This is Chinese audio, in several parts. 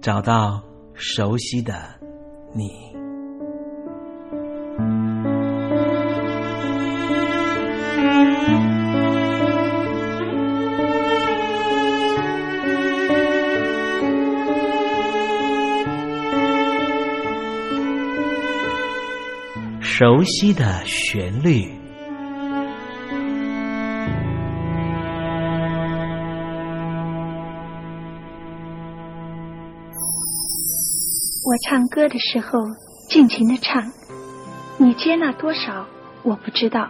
找到熟悉的你，熟悉的旋律。我唱歌的时候，尽情的唱，你接纳多少，我不知道；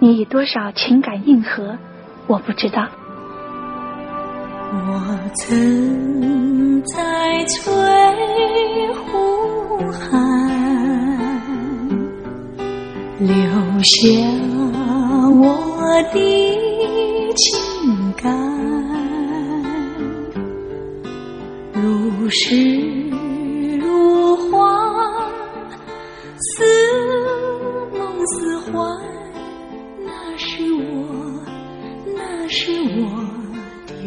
你以多少情感应和，我不知道。我曾在翠湖畔留下我的情感，如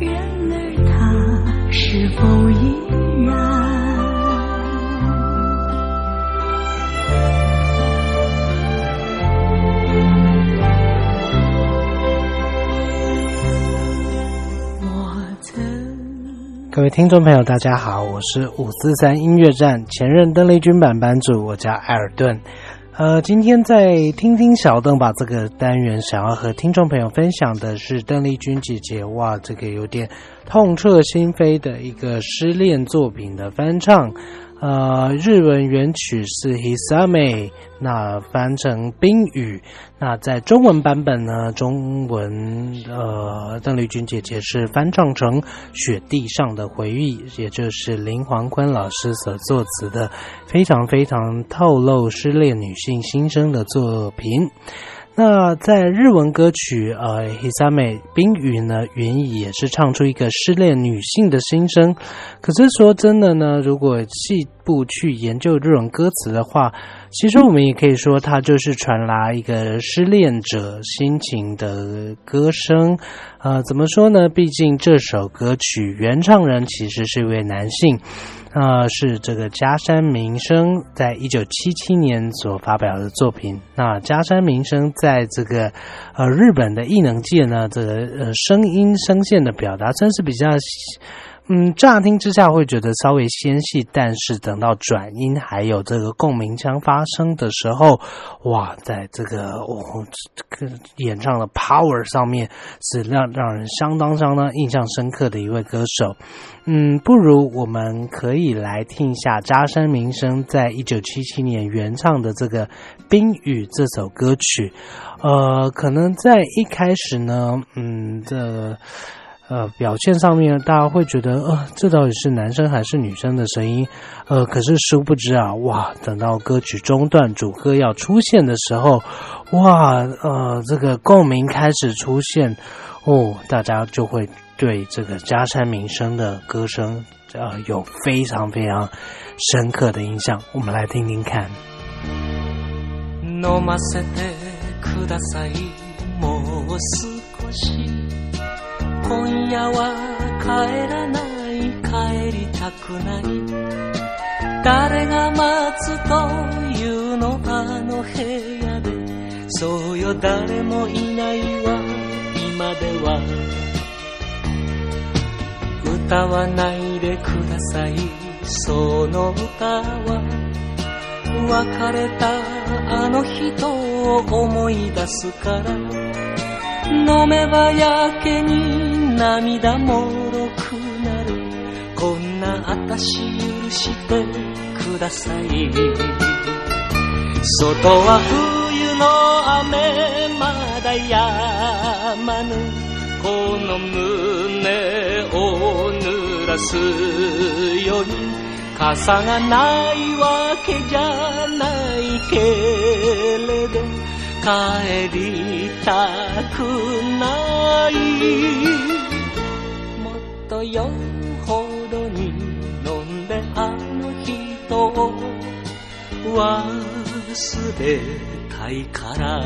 然而他是否依然？各位听众朋友，大家好，我是五四三音乐站前任邓丽君版版主，我叫艾尔顿。呃，今天在听听小邓把这个单元想要和听众朋友分享的是邓丽君姐姐，哇，这个有点痛彻心扉的一个失恋作品的翻唱。呃，日文原曲是 Hisame，那翻成冰雨。那在中文版本呢，中文呃，邓丽君姐姐是翻唱成雪地上的回忆，也就是林黄坤老师所作词的，非常非常透露失恋女性心声的作品。那在日文歌曲呃《Hisame 冰雨》呢，原意也是唱出一个失恋女性的心声。可是说真的呢，如果细部去研究这种歌词的话，其实我们也可以说，它就是传达一个失恋者心情的歌声。呃，怎么说呢？毕竟这首歌曲原唱人其实是一位男性。那是这个加山明生在一九七七年所发表的作品。那加山明生在这个呃日本的艺能界呢，这个呃声音声线的表达真是比较。嗯，乍听之下会觉得稍微纤细，但是等到转音还有这个共鸣腔发声的时候，哇，在这个哦，这个演唱的 power 上面是让让人相当相当印象深刻的一位歌手。嗯，不如我们可以来听一下扎山民生在一九七七年原唱的这个《冰雨》这首歌曲。呃，可能在一开始呢，嗯，这。呃，表现上面大家会觉得，呃，这到底是男生还是女生的声音？呃，可是殊不知啊，哇，等到歌曲中段主歌要出现的时候，哇，呃，这个共鸣开始出现，哦，大家就会对这个加山民生的歌声，呃，有非常非常深刻的印象。我们来听听看。今夜は帰らない帰りたくない。誰が待つというのあの部屋で。そうよ誰もいないわ今では。歌わないでくださいその歌は。別れたあの人を思い出すから。飲めばやけに涙もろくなる。こんなあたし許してください。外は冬の雨まだやまぬ。この胸を濡らすより傘がないわけじゃないけれど帰りたくない。と夜ほどに飲んであの人を忘れたいから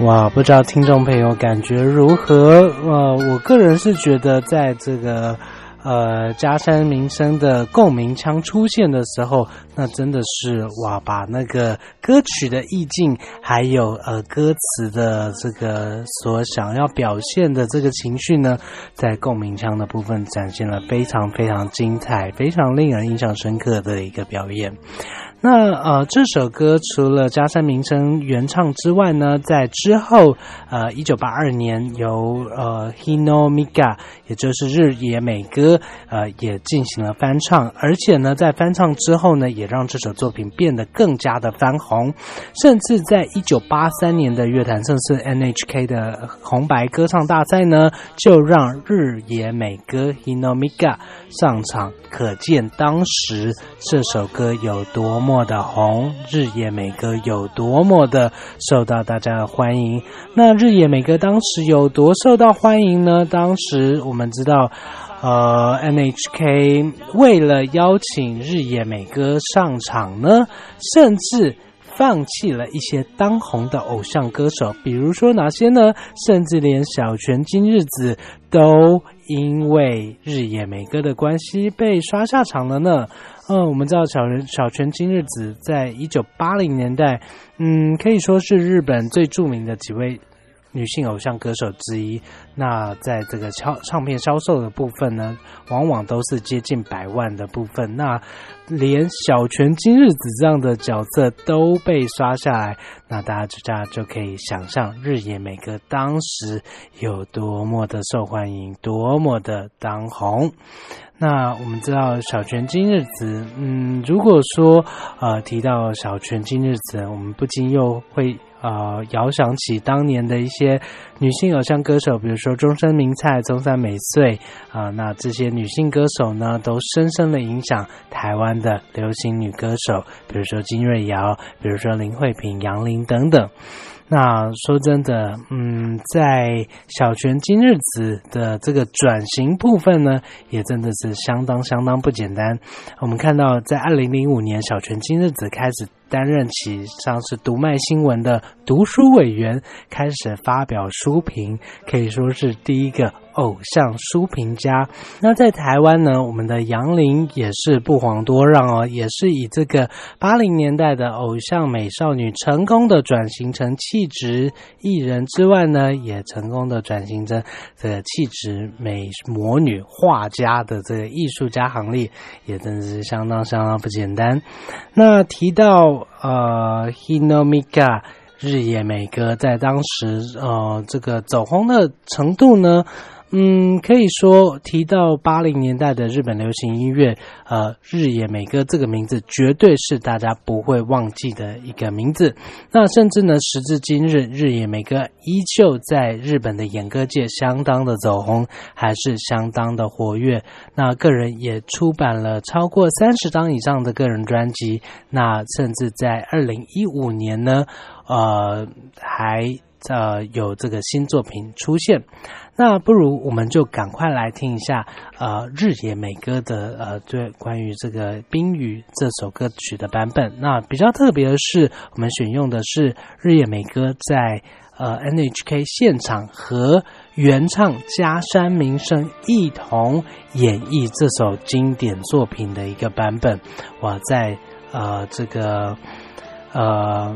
哇，不知道听众朋友感觉如何？呃，我个人是觉得在这个。 呃，加山民生的共鸣腔出现的时候，那真的是哇，把那个歌曲的意境，还有呃歌词的这个所想要表现的这个情绪呢，在共鸣腔的部分展现了非常非常精彩、非常令人印象深刻的一个表演。那呃，这首歌除了加山明生原唱之外呢，在之后呃，一九八二年由呃 Hino Miga，也就是日野美歌呃，也进行了翻唱，而且呢，在翻唱之后呢，也让这首作品变得更加的翻红，甚至在一九八三年的乐坛盛事 NHK 的红白歌唱大赛呢，就让日野美歌 Hino Miga 上场，可见当时这首歌有多。么的红，日野美歌有多么的受到大家的欢迎？那日野美歌当时有多受到欢迎呢？当时我们知道，呃，NHK 为了邀请日野美歌上场呢，甚至放弃了一些当红的偶像歌手，比如说哪些呢？甚至连小泉今日子都因为日野美歌的关系被刷下场了呢。嗯，我们知道小人小泉今日子在一九八零年代，嗯，可以说是日本最著名的几位女性偶像歌手之一。那在这个唱唱片销售的部分呢，往往都是接近百万的部分。那连小泉今日子这样的角色都被刷下来，那大家就大家就可以想象日野美歌当时有多么的受欢迎，多么的当红。那我们知道小泉今日子，嗯，如果说呃提到小泉今日子，我们不禁又会呃遥想起当年的一些女性偶像歌手，比如说中山明菜、中山美穗啊，那这些女性歌手呢，都深深的影响台湾的流行女歌手，比如说金瑞瑶，比如说林慧萍、杨林等等。那说真的，嗯，在小泉今日子的这个转型部分呢，也真的是相当相当不简单。我们看到，在二零零五年，小泉今日子开始。担任起像是读卖新闻的读书委员，开始发表书评，可以说是第一个偶像书评家。那在台湾呢，我们的杨林也是不遑多让哦，也是以这个八零年代的偶像美少女，成功的转型成气质艺人之外呢，也成功的转型成这个气质美魔女画家的这个艺术家行列，也真的是相当相当不简单。那提到。呃，Hinomika 日野美歌在当时呃这个走红的程度呢？嗯，可以说提到八零年代的日本流行音乐，呃，日野美歌这个名字绝对是大家不会忘记的一个名字。那甚至呢，时至今日，日野美歌依旧在日本的演歌界相当的走红，还是相当的活跃。那个人也出版了超过三十张以上的个人专辑。那甚至在二零一五年呢，呃，还呃有这个新作品出现。那不如我们就赶快来听一下，呃，日野美歌的呃，对关于这个《冰雨》这首歌曲的版本。那比较特别的是，我们选用的是日野美歌在呃 NHK 现场和原唱加山明生一同演绎这首经典作品的一个版本。哇，在呃这个呃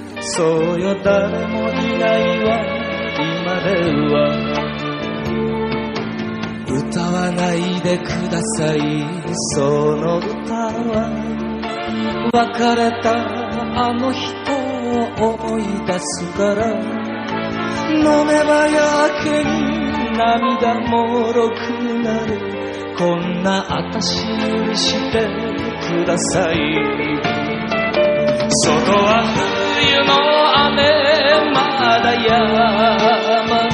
そうよ誰もいないわ今では。歌わないでくださいその歌は。別れたあの人を思い出すから。飲めばやけに涙もろくなる。こんな私許してください。外は冬の雨まだやまぬ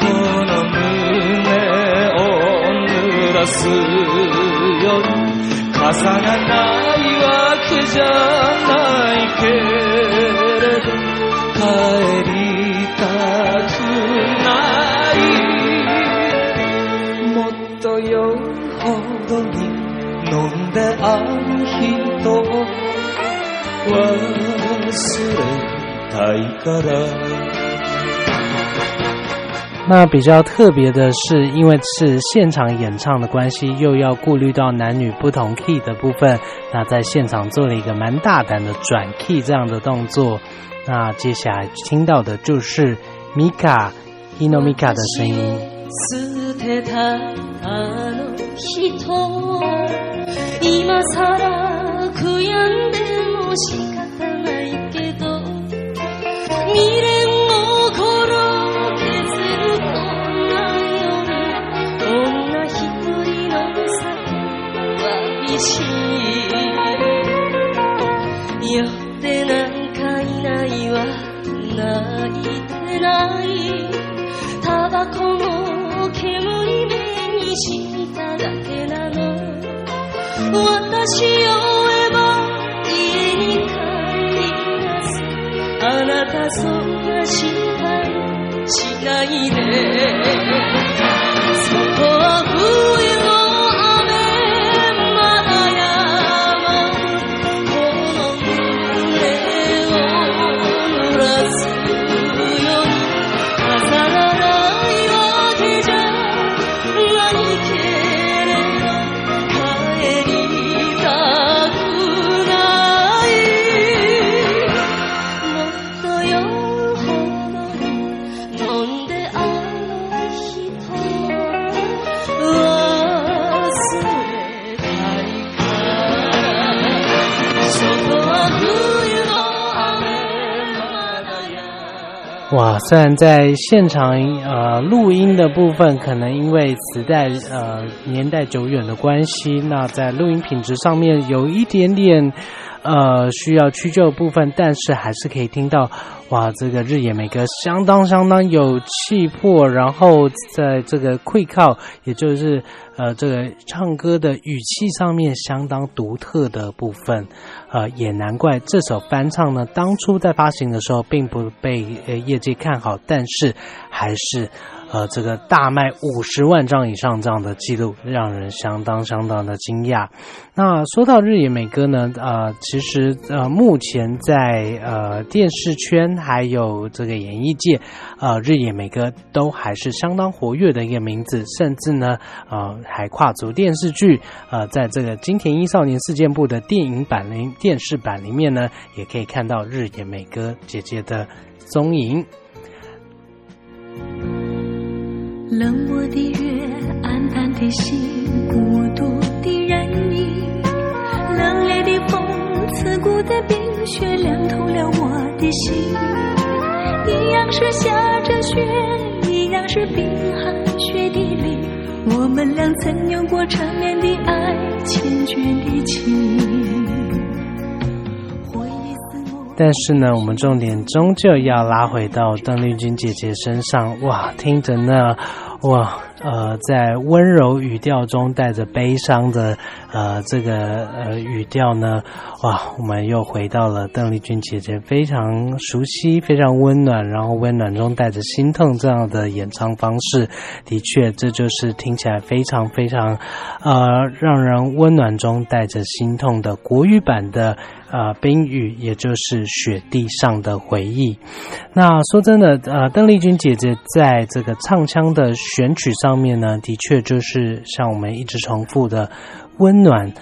この胸らすよ傘がないわけじゃないけれど帰りたくないもっと酔うほどに飲んである人を那比较特别的是，因为是现场演唱的关系，又要顾虑到男女不同 key 的部分，那在现场做了一个蛮大胆的转 key 这样的动作。那接下来听到的就是 Mika Hino Mika 的声音。タバコも煙目にしただけなの。私を追えば家に帰ります。あなたそんな心配しないで。虽然在现场呃录音的部分，可能因为磁带呃年代久远的关系，那在录音品质上面有一点点呃需要屈就的部分，但是还是可以听到哇，这个日野美歌相当相当有气魄，然后在这个溃靠，也就是呃这个唱歌的语气上面相当独特的部分，呃也难怪这首翻唱呢，当初在发行的时候并不被呃业界看好，但是还是。呃，这个大卖五十万张以上这样的记录，让人相当相当的惊讶。那说到日野美歌呢，呃，其实呃，目前在呃电视圈还有这个演艺界，呃，日野美歌都还是相当活跃的一个名字，甚至呢，呃，还跨足电视剧，呃，在这个金田一少年事件簿的电影版里、电视版里面呢，也可以看到日野美歌姐姐的踪影。冷漠的月，暗淡的心，孤独的人影，冷冽的风，刺骨的冰雪，凉透了我的心。一样是下着雪，一样是冰寒雪地里，我们俩曾有过缠绵的爱，缱绻的情。但是呢，我们重点终究要拉回到邓丽君姐姐身上。哇，听着那，哇，呃，在温柔语调中带着悲伤的，呃，这个呃语调呢，哇，我们又回到了邓丽君姐姐非常熟悉、非常温暖，然后温暖中带着心痛这样的演唱方式。的确，这就是听起来非常非常，呃，让人温暖中带着心痛的国语版的。呃，冰雨，也就是雪地上的回忆。那说真的，呃，邓丽君姐姐在这个唱腔的选曲上面呢，的确就是像我们一直重复的，温暖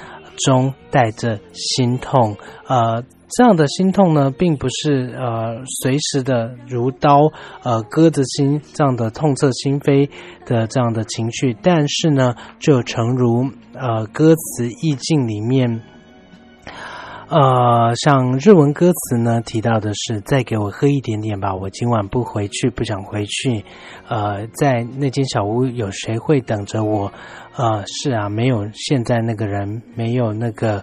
中带着心痛。呃，这样的心痛呢，并不是呃随时的如刀呃割着心这样的痛彻心扉的这样的情绪，但是呢，就诚如呃歌词意境里面。呃，像日文歌词呢，提到的是“再给我喝一点点吧，我今晚不回去，不想回去。”呃，在那间小屋，有谁会等着我？呃，是啊，没有现在那个人，没有那个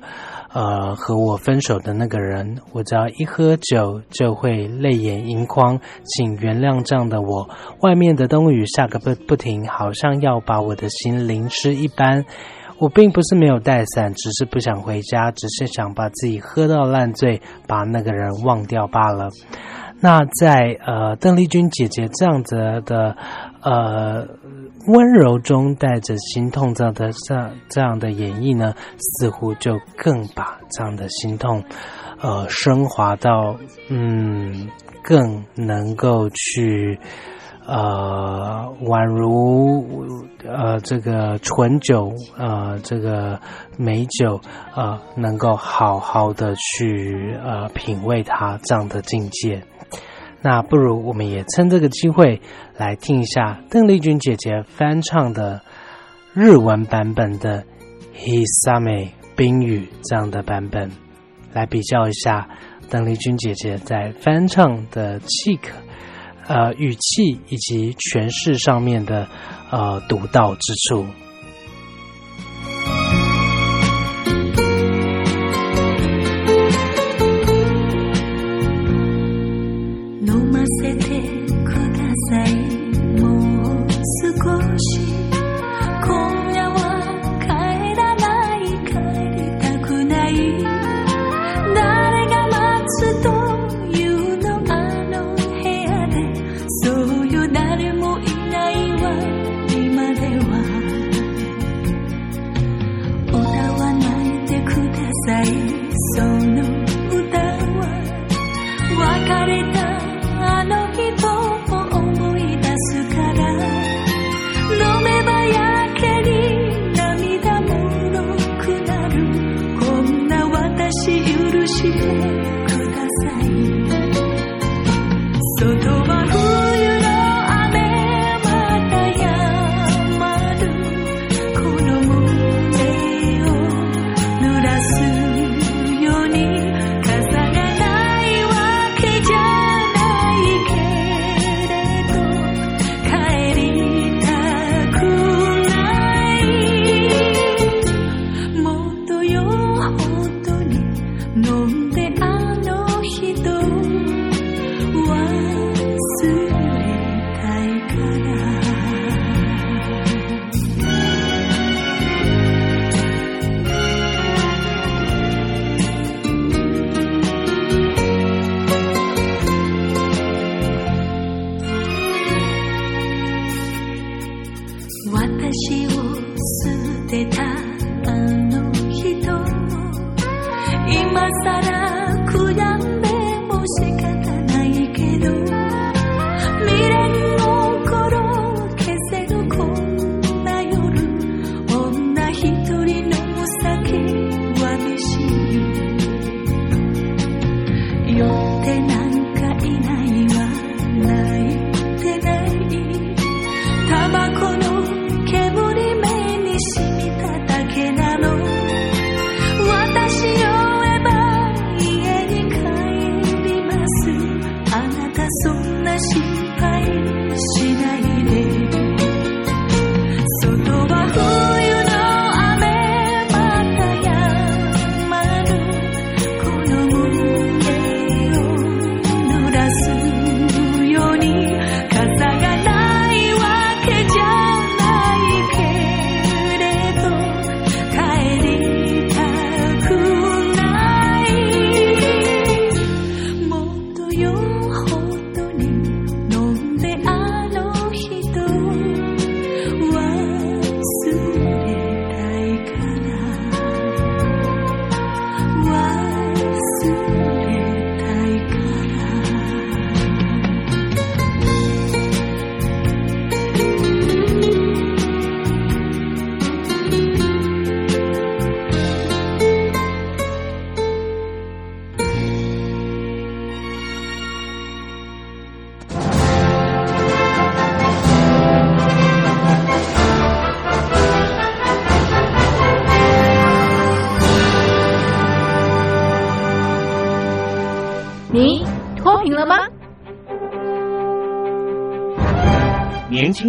呃和我分手的那个人。我只要一喝酒，就会泪眼盈眶，请原谅这样的我。外面的冬雨下个不不停，好像要把我的心淋湿一般。我并不是没有带伞，只是不想回家，只是想把自己喝到烂醉，把那个人忘掉罢了。那在呃邓丽君姐姐这样子的呃温柔中带着心痛这样的这样这样的演绎呢，似乎就更把这样的心痛呃升华到嗯更能够去。呃，宛如呃这个醇酒，呃这个美酒，呃能够好好的去呃品味它这样的境界。那不如我们也趁这个机会来听一下邓丽君姐姐翻唱的日文版本的《Hisame 冰雨》这样的版本，来比较一下邓丽君姐姐在翻唱的气可。呃，语气以及诠释上面的呃独到之处。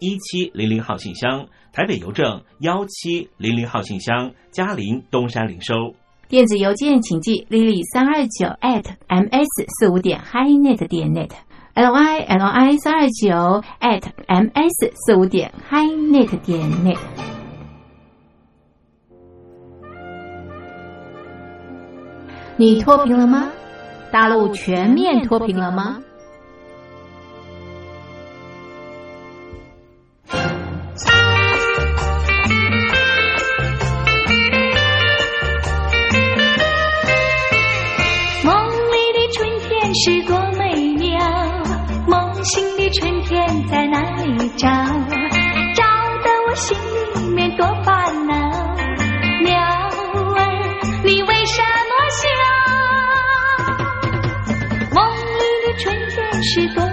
一七零零号信箱，台北邮政幺七零零号信箱，嘉陵东山零收。电子邮件请寄 lily 三二九 at ms 四五点 highnet 点 net，LILY 三二九 at ms 四五点 highnet 点 net。你脱贫了吗？大陆全面脱贫了吗？是多美妙，梦醒的春天在哪里找？找得我心里面多烦恼。鸟儿，你为什么笑？梦里的春天是多